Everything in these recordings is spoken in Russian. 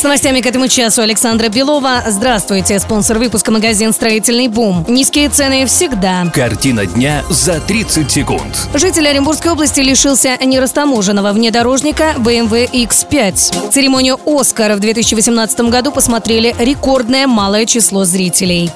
С новостями к этому часу Александра Белова. Здравствуйте. Спонсор выпуска магазин «Строительный бум». Низкие цены всегда. Картина дня за 30 секунд. Житель Оренбургской области лишился нерастаможенного внедорожника BMW X5. Церемонию «Оскар» в 2018 году посмотрели рекордное малое число зрителей.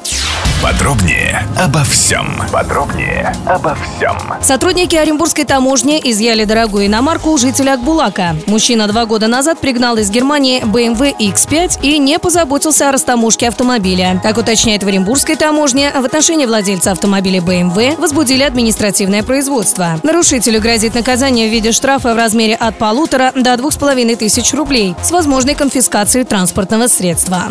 Подробнее обо всем. Подробнее обо всем. Сотрудники Оренбургской таможни изъяли дорогую иномарку у жителя Акбулака. Мужчина два года назад пригнал из Германии BMW X5 и не позаботился о растаможке автомобиля. Как уточняет в Оренбургской таможне, в отношении владельца автомобиля BMW возбудили административное производство. Нарушителю грозит наказание в виде штрафа в размере от полутора до двух с половиной тысяч рублей с возможной конфискацией транспортного средства.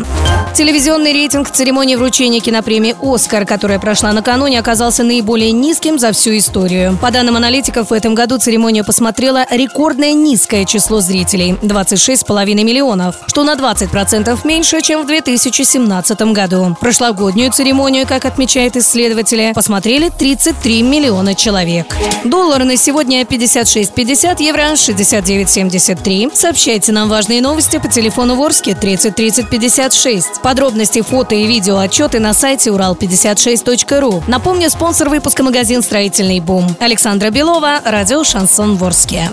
Телевизионный рейтинг церемонии вручения кинопремии «Оскар», которая прошла накануне, оказался наиболее низким за всю историю. По данным аналитиков, в этом году церемонию посмотрело рекордное низкое число зрителей – 26,5 миллионов, что на 20% меньше, чем в 2017 году. Прошлогоднюю церемонию, как отмечают исследователи, посмотрели 33 миллиона человек. Доллар на сегодня 56.50, евро 69.73. Сообщайте нам важные новости по телефону Ворске 30 30 56. Подробности, фото и видео отчеты на сайте урал56.ру. Напомню, спонсор выпуска магазин «Строительный бум». Александра Белова, радио «Шансон Ворске».